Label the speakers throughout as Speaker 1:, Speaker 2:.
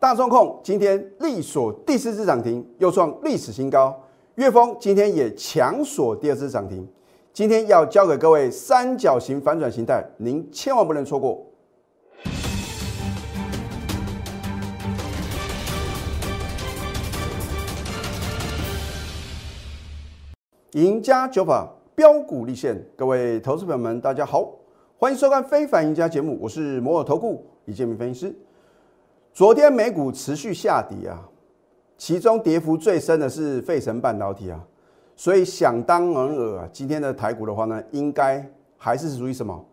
Speaker 1: 大中控今天力锁第四次涨停，又创历史新高。岳峰今天也强锁第二次涨停。今天要教给各位三角形反转形态，您千万不能错过。赢家九法标股立现，各位投资朋友们，大家好，欢迎收看《非凡赢家》节目，我是摩尔投顾李建明分析师。昨天美股持续下跌啊，其中跌幅最深的是费城半导体啊，所以想当然尔啊，今天的台股的话呢，应该还是属于什么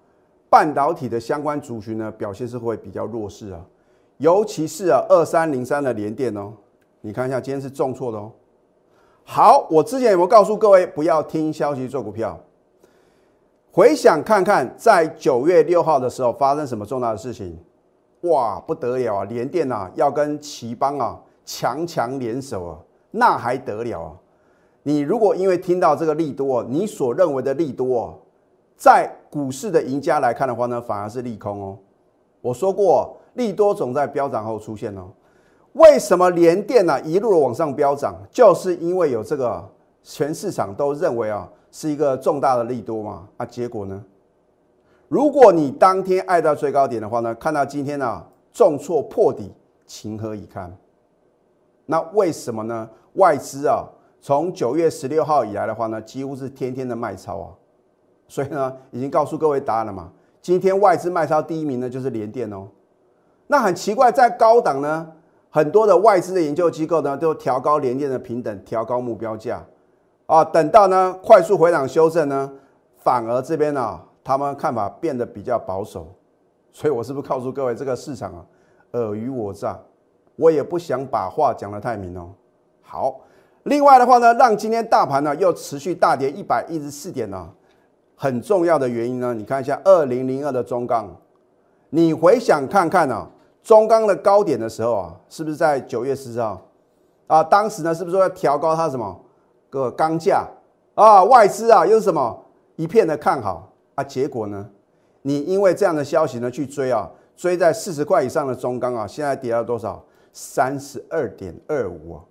Speaker 1: 半导体的相关族群呢，表现是会比较弱势啊，尤其是啊二三零三的联电哦，你看一下今天是重挫的哦。好，我之前有没有告诉各位不要听消息做股票？回想看看，在九月六号的时候发生什么重大的事情？哇，不得了啊！联电啊，要跟奇邦啊强强联手啊，那还得了啊！你如果因为听到这个利多，你所认为的利多，在股市的赢家来看的话呢，反而是利空哦。我说过，利多总在飙涨后出现哦。为什么联电呢一路的往上飙涨？就是因为有这个全市场都认为啊是一个重大的利多嘛。啊，结果呢？如果你当天爱到最高点的话呢，看到今天呢重挫破底，情何以堪？那为什么呢？外资啊，从九月十六号以来的话呢，几乎是天天的卖超啊。所以呢，已经告诉各位答案了嘛。今天外资卖超第一名呢，就是联电哦。那很奇怪，在高档呢，很多的外资的研究机构呢，都调高联电的平等，调高目标价啊。等到呢快速回档修正呢，反而这边呢。他们看法变得比较保守，所以我是不是告诉各位，这个市场啊，尔虞我诈，我也不想把话讲得太明哦。好，另外的话呢，让今天大盘呢又持续大跌一百一十四点呢，很重要的原因呢，你看一下二零零二的中钢，你回想看看呢，中钢的高点的时候啊，是不是在九月十四号啊？当时呢，是不是说要调高它什么个钢价啊？外资啊又是什么一片的看好？啊，结果呢？你因为这样的消息呢去追啊，追在四十块以上的中钢啊，现在跌到多少？三十二点二五啊！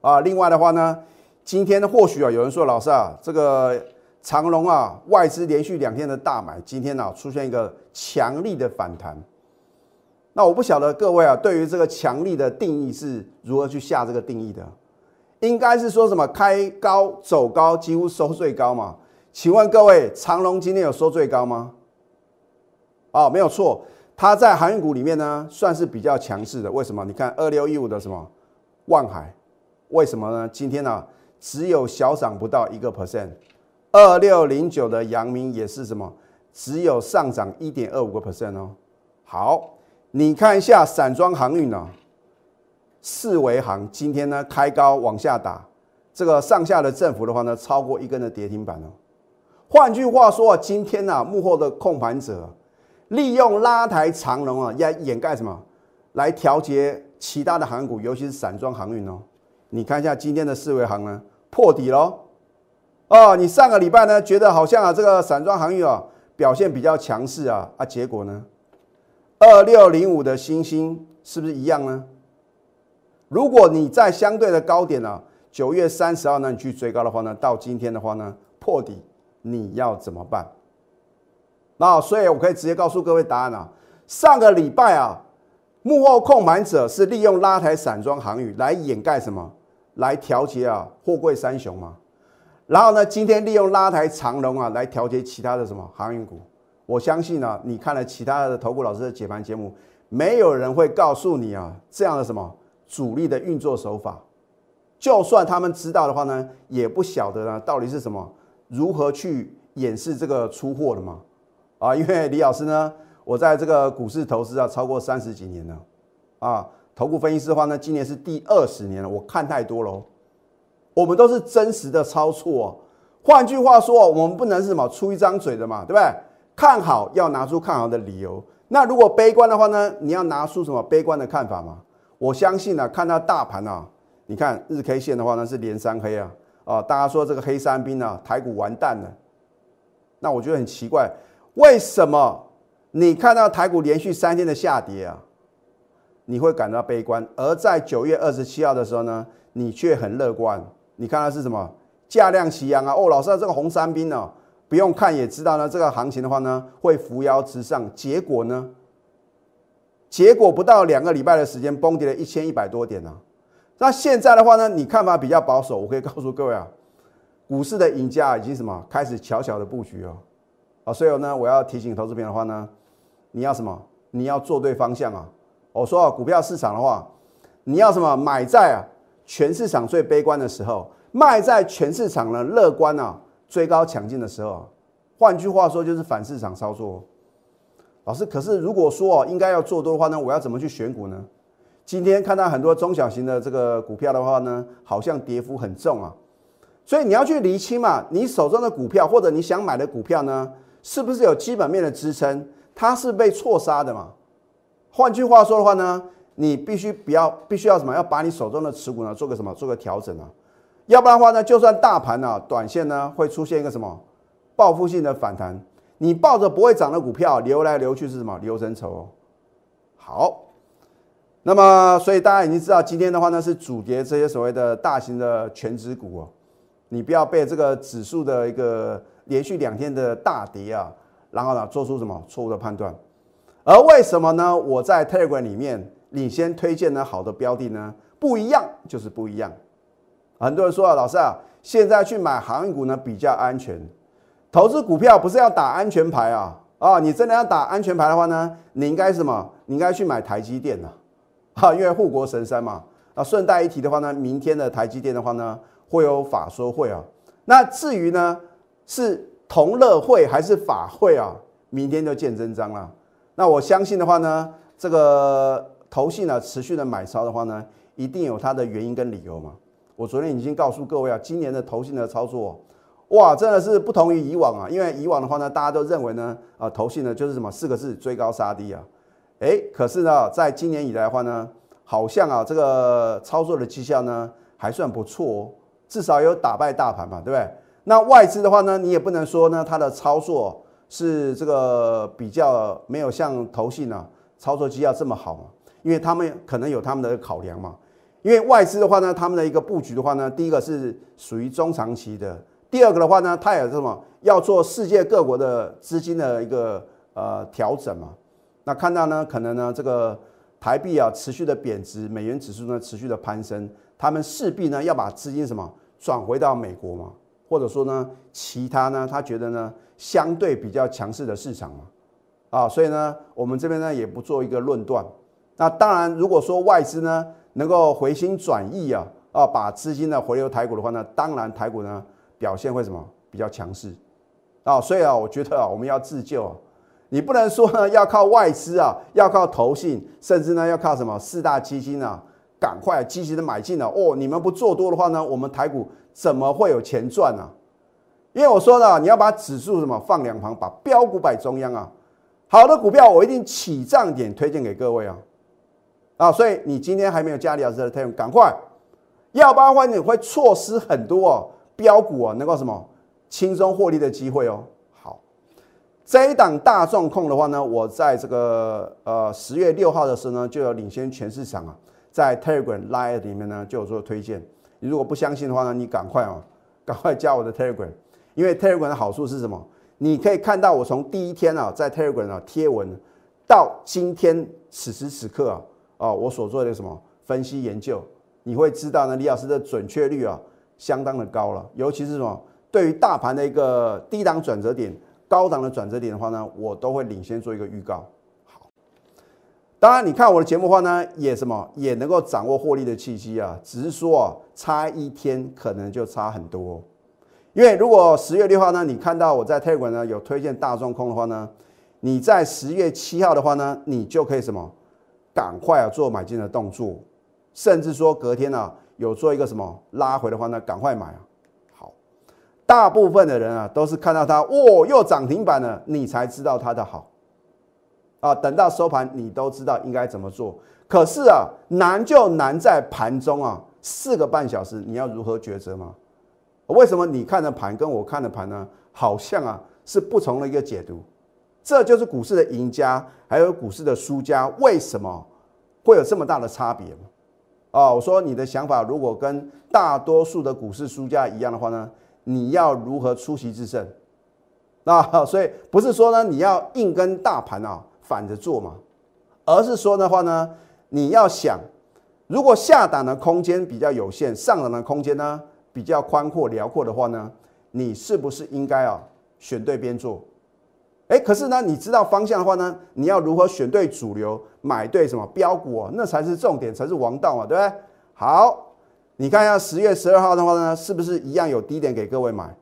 Speaker 1: 啊，另外的话呢，今天或许啊有人说老师啊，这个长隆啊外资连续两天的大买，今天呢出现一个强力的反弹。那我不晓得各位啊，对于这个强力的定义是如何去下这个定义的？应该是说什么开高走高，几乎收最高嘛？请问各位，长隆今天有收最高吗？哦，没有错，它在航运股里面呢，算是比较强势的。为什么？你看二六一五的什么万海，为什么呢？今天呢，只有小涨不到一个 percent。二六零九的阳明也是什么？只有上涨一点二五个 percent 哦。好，你看一下散装航运呢，四维航今天呢开高往下打，这个上下的振幅的话呢，超过一根的跌停板哦。换句话说，今天呢，幕后的控盘者利用拉抬长龙啊，要掩盖什么？来调节其他的航股，尤其是散装航运哦。你看一下今天的四维航呢，破底喽。哦，你上个礼拜呢，觉得好像啊，这个散装航运啊表现比较强势啊，啊，结果呢，二六零五的星星是不是一样呢？如果你在相对的高点呢，九月三十号呢，你去追高的话呢，到今天的话呢，破底。你要怎么办？那所以，我可以直接告诉各位答案啊。上个礼拜啊，幕后控盘者是利用拉抬散装航运来掩盖什么？来调节啊货柜三雄嘛。然后呢，今天利用拉抬长龙啊来调节其他的什么航运股。我相信呢，你看了其他的投顾老师的解盘节目，没有人会告诉你啊这样的什么主力的运作手法。就算他们知道的话呢，也不晓得呢到底是什么。如何去演示这个出货的嘛？啊，因为李老师呢，我在这个股市投资啊超过三十几年了，啊，投顾分析师的话呢，今年是第二十年了，我看太多了。我们都是真实的操作，换句话说，我们不能是什么出一张嘴的嘛，对不对？看好要拿出看好的理由，那如果悲观的话呢，你要拿出什么悲观的看法嘛？我相信呢，看到大盘啊，你看日 K 线的话呢是连三黑啊。啊，大家说这个黑山兵呢，台股完蛋了。那我觉得很奇怪，为什么你看到台股连续三天的下跌啊？你会感到悲观；而在九月二十七号的时候呢，你却很乐观。你看它是什么？价量齐扬啊！哦，老师，这个红三兵呢，不用看也知道呢，这个行情的话呢，会扶摇直上。结果呢？结果不到两个礼拜的时间，崩跌了一千一百多点呢。那现在的话呢，你看法比较保守，我可以告诉各位啊，股市的赢家已经什么开始悄悄的布局哦。啊，所以呢，我要提醒投资朋友的话呢，你要什么？你要做对方向啊。我说啊，股票市场的话，你要什么？买在啊全市场最悲观的时候，卖在全市场呢乐观啊追高抢进的时候。换句话说，就是反市场操作。老师，可是如果说哦，应该要做多的话呢，我要怎么去选股呢？今天看到很多中小型的这个股票的话呢，好像跌幅很重啊，所以你要去厘清嘛，你手中的股票或者你想买的股票呢，是不是有基本面的支撑？它是被错杀的嘛？换句话说的话呢，你必须不要，必须要什么？要把你手中的持股呢做个什么？做个调整啊，要不然的话呢，就算大盘呢短线呢会出现一个什么报复性的反弹。你抱着不会涨的股票流来流去是什么？流成愁哦。好，那么所以大家已经知道，今天的话呢是主跌这些所谓的大型的全指股哦。你不要被这个指数的一个连续两天的大跌啊，然后呢做出什么错误的判断。而为什么呢？我在 Telegram 里面领先推荐呢好的标的呢？不一样就是不一样。很多人说啊，老师啊，现在去买航运股呢比较安全。投资股票不是要打安全牌啊啊！你真的要打安全牌的话呢，你应该什么？你应该去买台积电呐，哈，因为护国神山嘛。那，顺带一提的话呢，明天的台积电的话呢，会有法说会啊。那至于呢，是同乐会还是法会啊？明天就见真章了。那我相信的话呢，这个投信呢持续的买超的话呢，一定有它的原因跟理由嘛。我昨天已经告诉各位啊，今年的投信的操作。哇，真的是不同于以往啊！因为以往的话呢，大家都认为呢，啊，投信呢就是什么四个字追高杀低啊。哎，可是呢，在今年以来的话呢，好像啊，这个操作的绩效呢还算不错哦，至少有打败大盘嘛，对不对？那外资的话呢，你也不能说呢，它的操作是这个比较没有像投信呢操作绩效这么好嘛，因为他们可能有他们的考量嘛。因为外资的话呢，他们的一个布局的话呢，第一个是属于中长期的。第二个的话呢，它也是什么？要做世界各国的资金的一个呃调整嘛。那看到呢，可能呢这个台币啊持续的贬值，美元指数呢持续的攀升，他们势必呢要把资金什么转回到美国嘛，或者说呢其他呢他觉得呢相对比较强势的市场嘛。啊，所以呢我们这边呢也不做一个论断。那当然，如果说外资呢能够回心转意啊啊把资金呢回流台股的话呢，当然台股呢。表现会什么比较强势啊？所以啊，我觉得啊，我们要自救啊。你不能说呢要靠外资啊，要靠投信，甚至呢要靠什么四大基金啊，赶快积极的买进了哦。你们不做多的话呢，我们台股怎么会有钱赚呢？因为我说了，你要把指数什么放两旁，把标股摆中央啊。好的股票我一定起涨点推荐给各位啊啊！所以你今天还没有加李老师的推荐，赶快，要不然的话你会错失很多哦。标股啊，能够什么轻松获利的机会哦。这一档大众控的话呢，我在这个呃十月六号的时候呢，就有领先全市场啊，在 Telegram Live 里面呢就有做推荐。你如果不相信的话呢，你赶快啊，赶快加我的 Telegram，因为 Telegram 的好处是什么？你可以看到我从第一天啊在 Telegram 啊贴文，到今天此时此刻啊啊我所做的什么分析研究，你会知道呢李老师的准确率啊。相当的高了，尤其是什么对于大盘的一个低档转折点、高档的转折点的话呢，我都会领先做一个预告。好，当然你看我的节目话呢，也什么也能够掌握获利的契机啊，只是说啊，差一天可能就差很多。因为如果十月六号呢，你看到我在 Telegram 呢有推荐大众空的话呢，你在十月七号的话呢，你就可以什么赶快啊做买进的动作，甚至说隔天呢。有做一个什么拉回的话呢？赶快买啊！大部分的人啊都是看到它哦又涨停板了，你才知道它的好啊。等到收盘，你都知道应该怎么做。可是啊，难就难在盘中啊，四个半小时你要如何抉择吗？为什么你看的盘跟我看的盘呢，好像啊是不同的一个解读？这就是股市的赢家，还有股市的输家为什么会有这么大的差别吗？啊，我说你的想法如果跟大多数的股市输家一样的话呢，你要如何出奇制胜？那所以不是说呢你要硬跟大盘啊反着做嘛，而是说的话呢，你要想，如果下档的空间比较有限，上档的空间呢比较宽阔辽阔的话呢，你是不是应该啊选对边做？哎，可是呢，你知道方向的话呢，你要如何选对主流，买对什么标股哦，那才是重点，才是王道嘛，对不对？好，你看一下十月十二号的话呢，是不是一样有低点给各位买？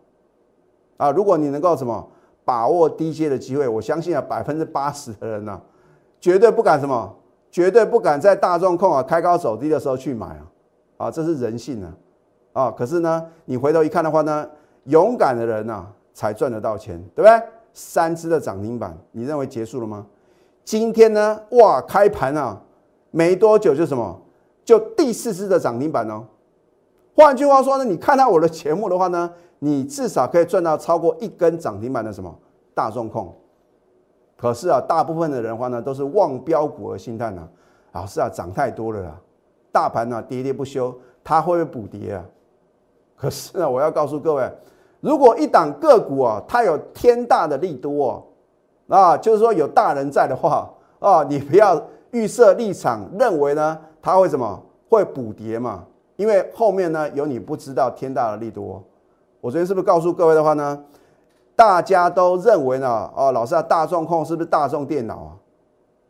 Speaker 1: 啊，如果你能够什么把握低阶的机会，我相信啊，百分之八十的人呢，绝对不敢什么，绝对不敢在大众控啊开高走低的时候去买啊，啊，这是人性啊，啊，可是呢，你回头一看的话呢，勇敢的人呐，才赚得到钱，对不对？三只的涨停板，你认为结束了吗？今天呢？哇，开盘啊，没多久就什么，就第四只的涨停板哦。换句话说呢，你看到我的节目的话呢，你至少可以赚到超过一根涨停板的什么大众控。可是啊，大部分的人话呢，都是望标股而心叹呐。老师啊，涨太多了啦，大盘呢跌跌不休，它会不会补跌啊？可是呢，我要告诉各位。如果一档个股啊，它有天大的利多哦，啊，就是说有大人在的话啊，你不要预设立场，认为呢它会什么会补跌嘛？因为后面呢有你不知道天大的利多。我昨天是不是告诉各位的话呢？大家都认为呢，哦，老师啊，大众控是不是大众电脑啊？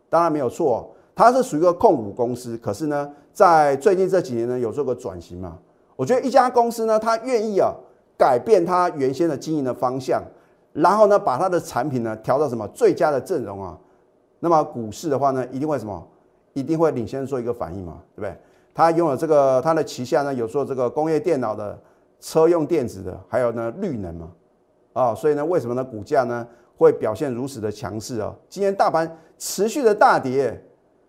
Speaker 1: 当然没有错，它是属于一个控股公司，可是呢，在最近这几年呢有做个转型嘛？我觉得一家公司呢，它愿意啊。改变它原先的经营的方向，然后呢，把它的产品呢调到什么最佳的阵容啊？那么股市的话呢，一定会什么？一定会领先做一个反应嘛，对不对？它拥有这个，它的旗下呢有做这个工业电脑的、车用电子的，还有呢绿能嘛，啊，所以呢，为什么呢？股价呢会表现如此的强势啊？今天大盘持续的大跌，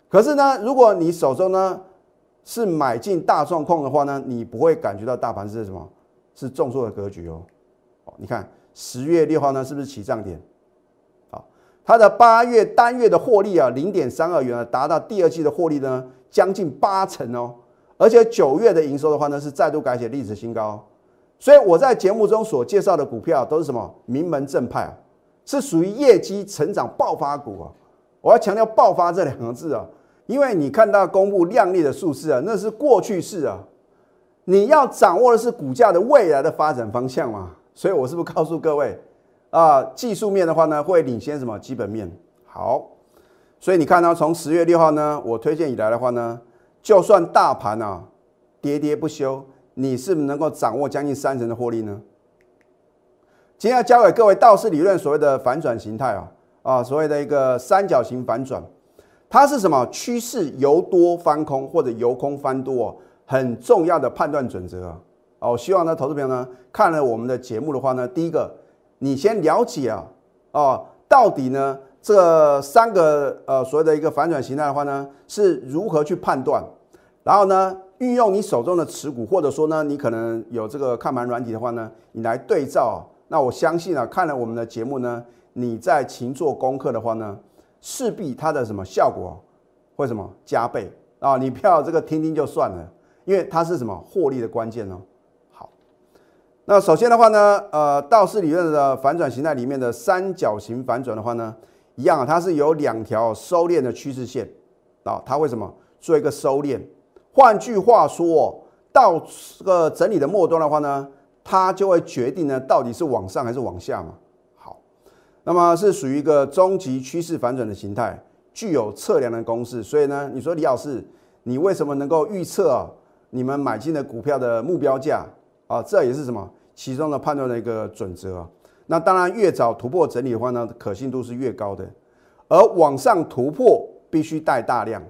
Speaker 1: 可是呢，如果你手中呢是买进大状况的话呢，你不会感觉到大盘是什么？是重挫的格局哦，哦，你看十月六号呢，是不是起涨点？好，它的八月单月的获利啊，零点三二元啊，达到第二季的获利呢，将近八成哦。而且九月的营收的话呢，是再度改写历史新高。所以我在节目中所介绍的股票都是什么名门正派啊，是属于业绩成长爆发股啊。我要强调“爆发”这两个字啊，因为你看到公布亮丽的数字啊，那是过去式啊。你要掌握的是股价的未来的发展方向嘛？所以我是不是告诉各位啊，技术面的话呢，会领先什么基本面？好，所以你看到从十月六号呢，我推荐以来的话呢，就算大盘啊跌跌不休，你是不是能够掌握将近三成的获利呢？今天要教给各位道氏理论所谓的反转形态啊啊，所谓的一个三角形反转，它是什么趋势由多翻空或者由空翻多？很重要的判断准则啊！哦，希望呢，投资朋友呢看了我们的节目的话呢，第一个，你先了解啊，哦，到底呢这三个呃所谓的一个反转形态的话呢，是如何去判断？然后呢，运用你手中的持股，或者说呢，你可能有这个看盘软体的话呢，你来对照。那我相信啊，看了我们的节目呢，你在勤做功课的话呢，势必它的什么效果会什么加倍啊！你不要这个听听就算了。因为它是什么获利的关键呢？好，那首先的话呢，呃，道氏理论的反转形态里面的三角形反转的话呢，一样，它是有两条收敛的趋势线啊，它为什么做一个收敛？换句话说，到这个整理的末端的话呢，它就会决定呢，到底是往上还是往下嘛？好，那么是属于一个终极趋势反转的形态，具有测量的公式，所以呢，你说李老师，你为什么能够预测啊？你们买进的股票的目标价啊，这也是什么其中的判断的一个准则啊。那当然，越早突破整理的话呢，可信度是越高的。而往上突破必须带大量，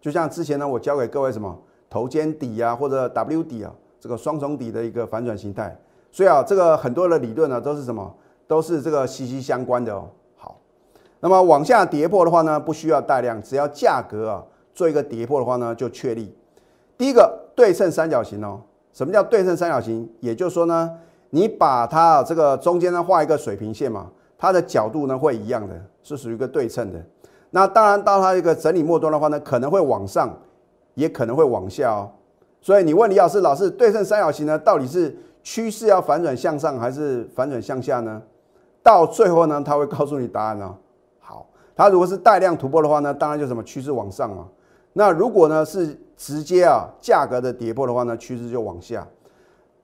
Speaker 1: 就像之前呢，我教给各位什么头肩底啊，或者 W 底啊，这个双重底的一个反转形态。所以啊，这个很多的理论呢，都是什么，都是这个息息相关的哦。好，那么往下跌破的话呢，不需要带量，只要价格啊做一个跌破的话呢，就确立。第一个。对称三角形哦，什么叫对称三角形？也就是说呢，你把它这个中间呢画一个水平线嘛，它的角度呢会一样的，是属于一个对称的。那当然到它一个整理末端的话呢，可能会往上，也可能会往下哦。所以你问李老师，老师对称三角形呢，到底是趋势要反转向上还是反转向下呢？到最后呢，他会告诉你答案哦。好，它如果是带量突破的话呢，当然就什么趋势往上嘛。那如果呢是直接啊价格的跌破的话呢，趋势就往下。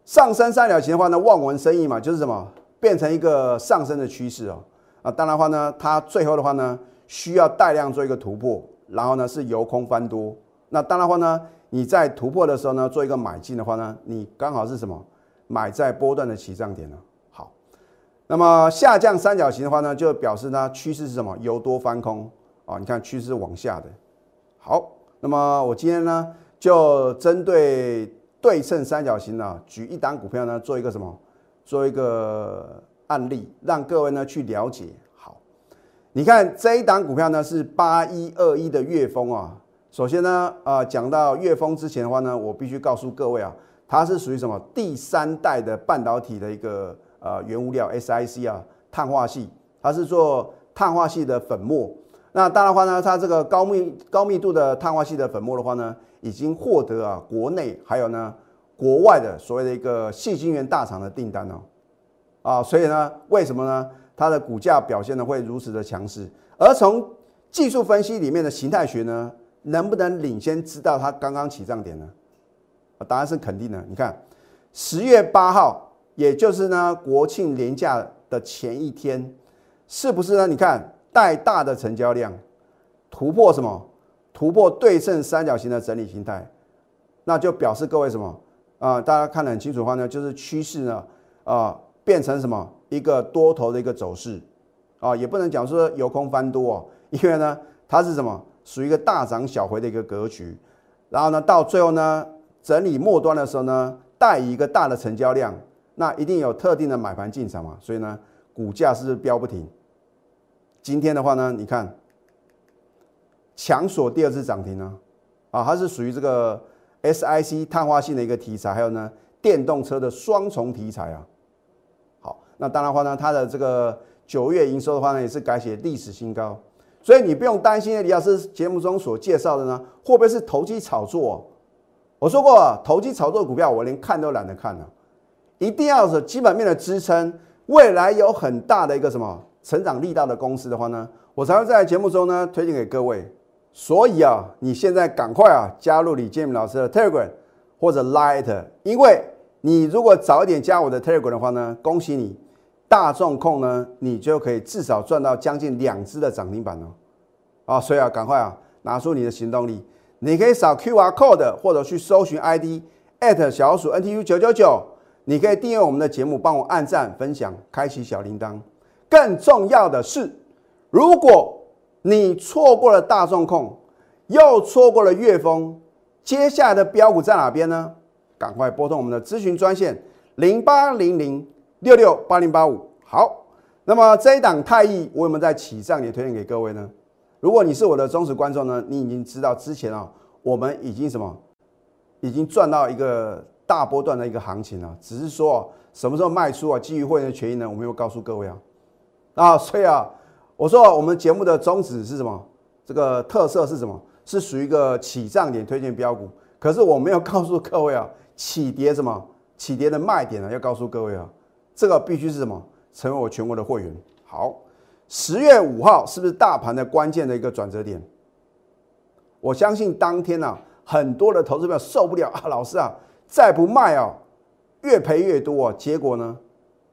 Speaker 1: 上升三角形的话呢，望文生义嘛，就是什么变成一个上升的趋势哦。啊，当然话呢，它最后的话呢，需要带量做一个突破，然后呢是由空翻多。那当然话呢，你在突破的时候呢，做一个买进的话呢，你刚好是什么买在波段的起涨点呢？好，那么下降三角形的话呢，就表示呢趋势是什么由多翻空啊？你看趋势是往下的。好，那么我今天呢就针对对称三角形呢，举一档股票呢做一个什么？做一个。案例让各位呢去了解。好，你看这一档股票呢是八一二一的月峰啊。首先呢，呃，讲到月峰之前的话呢，我必须告诉各位啊，它是属于什么第三代的半导体的一个呃原物料 SiC 啊，碳化系，它是做碳化系的粉末。那当然的话呢，它这个高密高密度的碳化系的粉末的话呢，已经获得啊国内还有呢国外的所谓的一个细晶圆大厂的订单哦。啊，所以呢，为什么呢？它的股价表现呢会如此的强势？而从技术分析里面的形态学呢，能不能领先知道它刚刚起涨点呢？啊，答案是肯定的。你看，十月八号，也就是呢国庆连假的前一天，是不是呢？你看带大的成交量，突破什么？突破对称三角形的整理形态，那就表示各位什么？啊，大家看得很清楚的话呢，就是趋势呢，啊。变成什么一个多头的一个走势啊，也不能讲说由空翻多哦，因为呢它是什么属于一个大涨小回的一个格局，然后呢到最后呢整理末端的时候呢带一个大的成交量，那一定有特定的买盘进场嘛，所以呢股价是飙不停。今天的话呢，你看强锁第二次涨停呢，啊它是属于这个 SIC 碳化性的一个题材，还有呢电动车的双重题材啊。好那当然话呢，它的这个九月营收的话呢，也是改写历史新高，所以你不用担心李老师节目中所介绍的呢，会不会是投机炒作？我说过，投机炒作股票我连看都懒得看了，一定要是基本面的支撑，未来有很大的一个什么成长力道的公司的话呢，我才会在节目中呢推荐给各位。所以啊，你现在赶快啊加入李建明老师的 Telegram 或者 Light，因为你如果早一点加我的 Telegram 的话呢，恭喜你。大众控呢，你就可以至少赚到将近两只的涨停板哦。啊，所以啊，赶快啊，拿出你的行动力。你可以扫 Q R code 或者去搜寻 ID at 小鼠 N T U 九九九。你可以订阅我们的节目，帮我按赞、分享、开启小铃铛。更重要的是，如果你错过了大众控，又错过了月峰，接下来的标股在哪边呢？赶快拨通我们的咨询专线零八零零。六六八零八五好，那么这一档太易我有没有在起涨也推荐给各位呢？如果你是我的忠实观众呢，你已经知道之前啊，我们已经什么，已经赚到一个大波段的一个行情了。只是说什么时候卖出啊，基于会员的权益呢，我没有告诉各位啊。啊，所以啊，我说我们节目的宗旨是什么？这个特色是什么？是属于一个起涨点推荐标股。可是我没有告诉各位啊，起跌什么？起跌的卖点呢？要告诉各位啊。这个必须是什么？成为我全国的会员。好，十月五号是不是大盘的关键的一个转折点？我相信当天呢，很多的投资者受不了啊，老师啊，再不卖啊，越赔越多啊。结果呢，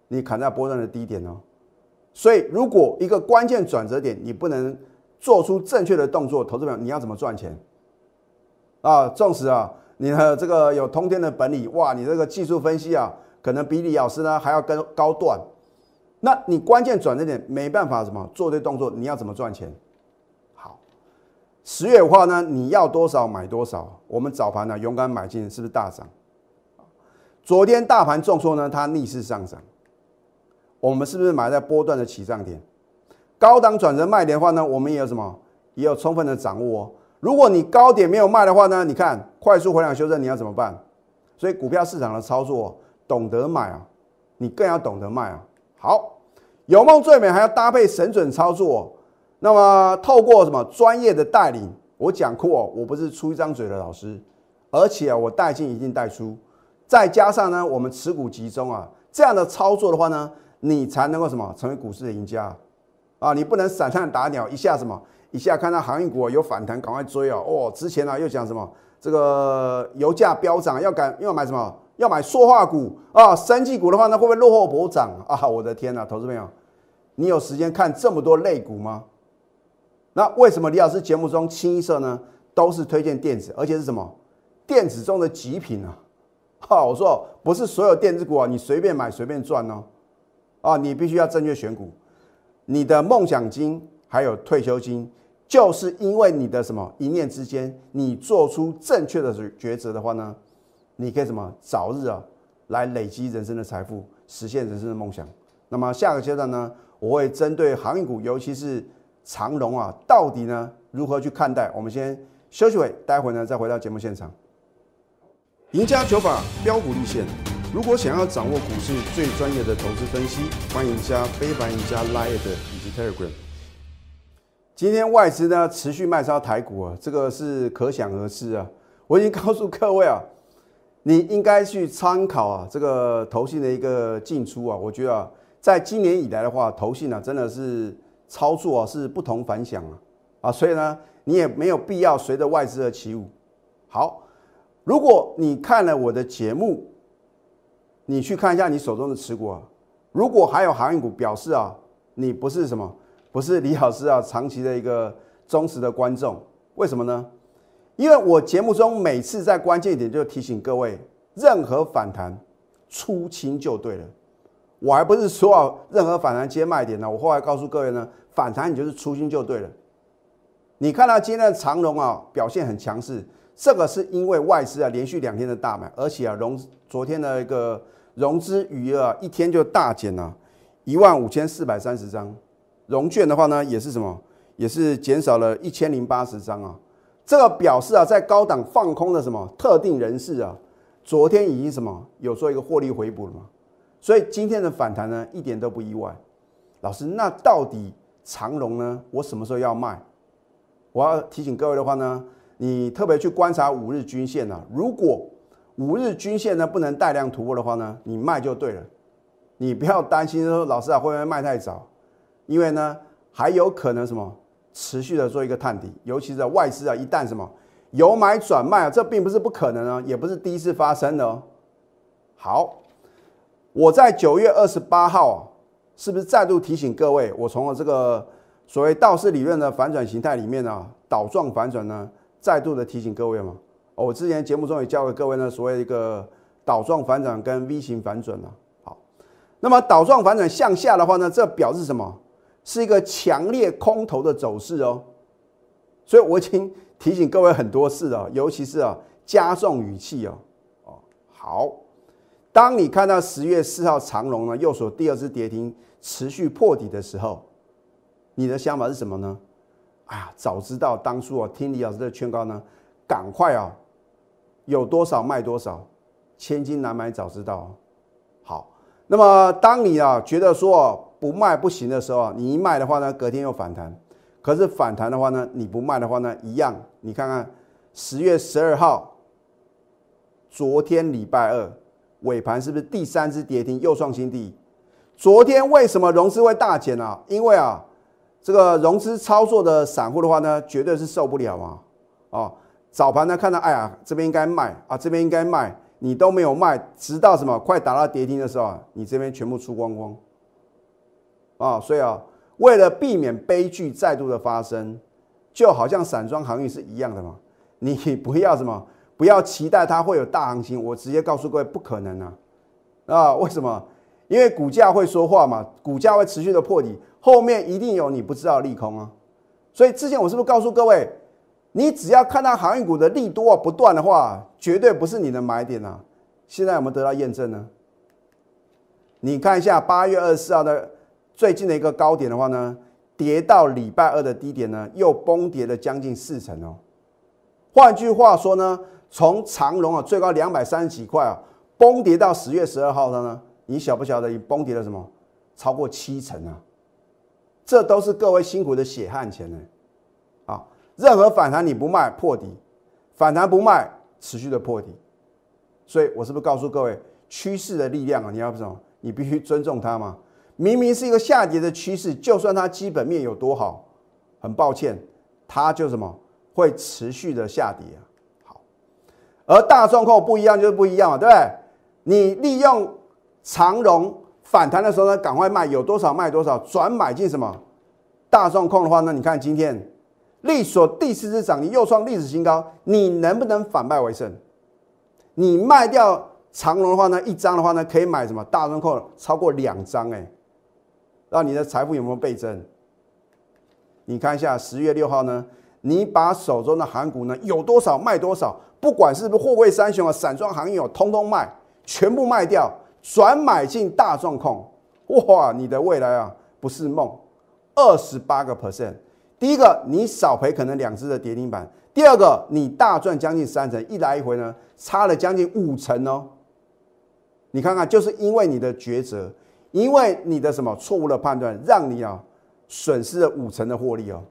Speaker 1: 你砍在波段的低点哦。所以，如果一个关键转折点你不能做出正确的动作，投资者你要怎么赚钱？啊，纵使啊，你的这个有通天的本领，哇，你这个技术分析啊。可能比李老师呢还要更高段，那你关键转折点没办法什么做对动作，你要怎么赚钱？好，十月五号呢，你要多少买多少。我们早盘呢勇敢买进，是不是大涨？昨天大盘重挫呢，它逆势上涨，我们是不是买在波段的起涨点？高档转折卖点的话呢，我们也有什么？也有充分的掌握哦。如果你高点没有卖的话呢，你看快速回档修正你要怎么办？所以股票市场的操作。懂得买啊，你更要懂得卖啊。好，有梦最美，还要搭配神准操作。那么透过什么专业的带领，我讲过，我不是出一张嘴的老师，而且啊我带进一定带出，再加上呢，我们持股集中啊，这样的操作的话呢，你才能够什么成为股市的赢家啊！你不能散弹打鸟，一下什么，一下看到航运股有反弹，赶快追哦！哦，之前呢又讲什么这个油价飙涨，要赶要买什么？要买塑化股啊，生技股的话，那会不会落后补涨啊？我的天呐，投资朋友，你有时间看这么多类股吗？那为什么李老师节目中清一色呢？都是推荐电子，而且是什么电子中的极品啊？哈，我说不是所有电子股啊，你随便买随便赚哦。啊，你必须要正确选股。你的梦想金还有退休金，就是因为你的什么一念之间，你做出正确的抉择的话呢？你可以什么早日啊来累积人生的财富，实现人生的梦想。那么下个阶段呢，我会针对航运股，尤其是长龙啊，到底呢如何去看待？我们先休息会，待会呢再回到节目现场。赢家九法标股立线，如果想要掌握股市最专业的投资分析，欢迎加非凡、加 Line 以及 Telegram。今天外资呢持续卖超台股啊，这个是可想而知啊。我已经告诉各位啊。你应该去参考啊，这个投信的一个进出啊，我觉得啊，在今年以来的话，投信呢真的是操作啊是不同凡响啊，啊，所以呢，你也没有必要随着外资而起舞。好，如果你看了我的节目，你去看一下你手中的持股啊，如果还有航运股，表示啊，你不是什么，不是李老师啊长期的一个忠实的观众，为什么呢？因为我节目中每次在关键点就提醒各位，任何反弹出清就对了。我还不是说任何反弹接卖点呢。我后来告诉各位呢，反弹你就是出清就对了。你看到今天的长龙啊表现很强势，这个是因为外资啊连续两天的大买，而且啊融昨天的一个融资余额啊一天就大减了一万五千四百三十张，融券的话呢也是什么，也是减少了一千零八十张啊。这个表示啊，在高档放空的什么特定人士啊，昨天已经什么有做一个获利回补了嘛？所以今天的反弹呢，一点都不意外。老师，那到底长龙呢？我什么时候要卖？我要提醒各位的话呢，你特别去观察五日均线啊。如果五日均线呢不能带量突破的话呢，你卖就对了。你不要担心说老师啊会不会卖太早，因为呢还有可能什么？持续的做一个探底，尤其是外资啊，一旦什么有买转卖啊，这并不是不可能啊，也不是第一次发生的哦。好，我在九月二十八号啊，是不是再度提醒各位，我从了这个所谓道氏理论的反转形态里面呢，倒状反转呢，再度的提醒各位嘛。我之前节目中也教给各位呢，所谓一个倒状反转跟 V 型反转呢。好，那么倒状反转向下的话呢，这表示什么？是一个强烈空头的走势哦，所以我已经提醒各位很多次了，尤其是啊加重语气哦哦好，当你看到十月四号长龙呢右手第二次跌停持续破底的时候，你的想法是什么呢？哎呀，早知道当初啊听李老师的劝告呢，赶快啊有多少卖多少，千金难买早知道。好，那么当你啊觉得说。不卖不行的时候，你一卖的话呢，隔天又反弹。可是反弹的话呢，你不卖的话呢，一样。你看看十月十二号，昨天礼拜二尾盘是不是第三只跌停又创新低？昨天为什么融资会大减呢？因为啊，这个融资操作的散户的话呢，绝对是受不了啊。哦，早盘呢看到，哎呀，这边应该卖啊，这边应该卖，你都没有卖，直到什么快打到跌停的时候啊，你这边全部出光光。啊，所以啊，为了避免悲剧再度的发生，就好像散装航运是一样的嘛。你不要什么，不要期待它会有大行情。我直接告诉各位，不可能啊！啊，为什么？因为股价会说话嘛，股价会持续的破底，后面一定有你不知道利空啊。所以之前我是不是告诉各位，你只要看到航运股的利多不断的话，绝对不是你的买点啊。现在有没有得到验证呢？你看一下八月二十四号的。最近的一个高点的话呢，跌到礼拜二的低点呢，又崩跌了将近四成哦。换句话说呢，从长龙啊最高两百三十几块啊，崩跌到十月十二号的呢，你晓不晓得？你崩跌了什么？超过七成啊！这都是各位辛苦的血汗钱呢。啊，任何反弹你不卖破底，反弹不卖持续的破底，所以我是不是告诉各位趋势的力量啊？你要什么？你必须尊重它嘛。明明是一个下跌的趋势，就算它基本面有多好，很抱歉，它就什么会持续的下跌啊。好，而大状况不一样就是不一样嘛，对不对？你利用长融反弹的时候呢，赶快卖，有多少卖多少，转买进什么大众控的话呢？你看今天利索第四次涨，你又创历史新高，你能不能反败为胜？你卖掉长荣的话呢，一张的话呢，可以买什么大众控超过两张哎。让你的财富有没有倍增？你看一下十月六号呢，你把手中的韩股呢有多少卖多少，不管是不是货柜三雄啊、散装行业哦，通通卖，全部卖掉，转买进大众控，哇，你的未来啊不是梦，二十八个 percent。第一个你少赔可能两只的跌停板，第二个你大赚将近三成，一来一回呢差了将近五成哦。你看看，就是因为你的抉择。因为你的什么错误的判断，让你啊损失了五成的获利哦，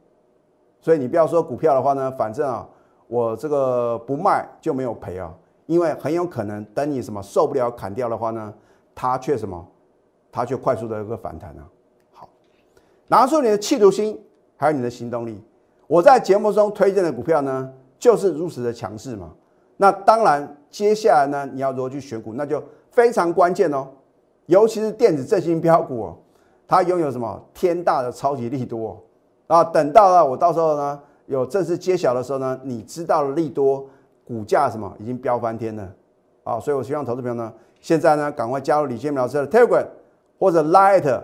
Speaker 1: 所以你不要说股票的话呢，反正啊我这个不卖就没有赔啊，因为很有可能等你什么受不了砍掉的话呢，它却什么，它却快速的一个反弹啊。好，拿出你的企图心，还有你的行动力。我在节目中推荐的股票呢，就是如此的强势嘛。那当然，接下来呢，你要如何去选股，那就非常关键哦。尤其是电子振兴标股哦，它拥有什么天大的超级利多啊！等到了我到时候呢有正式揭晓的时候呢，你知道了利多股价什么已经飙翻天了啊！所以我希望投资朋友呢，现在呢赶快加入李建明老师的 Telegram 或者 Light，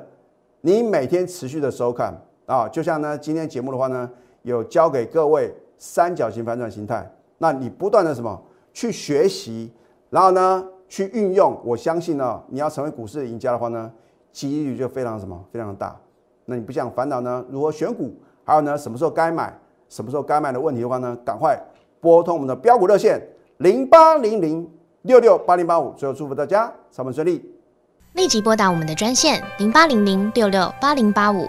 Speaker 1: 你每天持续的收看啊！就像呢今天节目的话呢，有教给各位三角形反转形态，那你不断的什么去学习，然后呢？去运用，我相信呢，你要成为股市的赢家的话呢，几率就非常什么，非常大。那你不想烦恼呢？如何选股？还有呢，什么时候该买，什么时候该卖的问题的话呢？赶快拨通我们的标股热线零八零零六六八零八五。最后祝福大家上班顺利。
Speaker 2: 立即拨打我们的专线零八零零六六八零八五。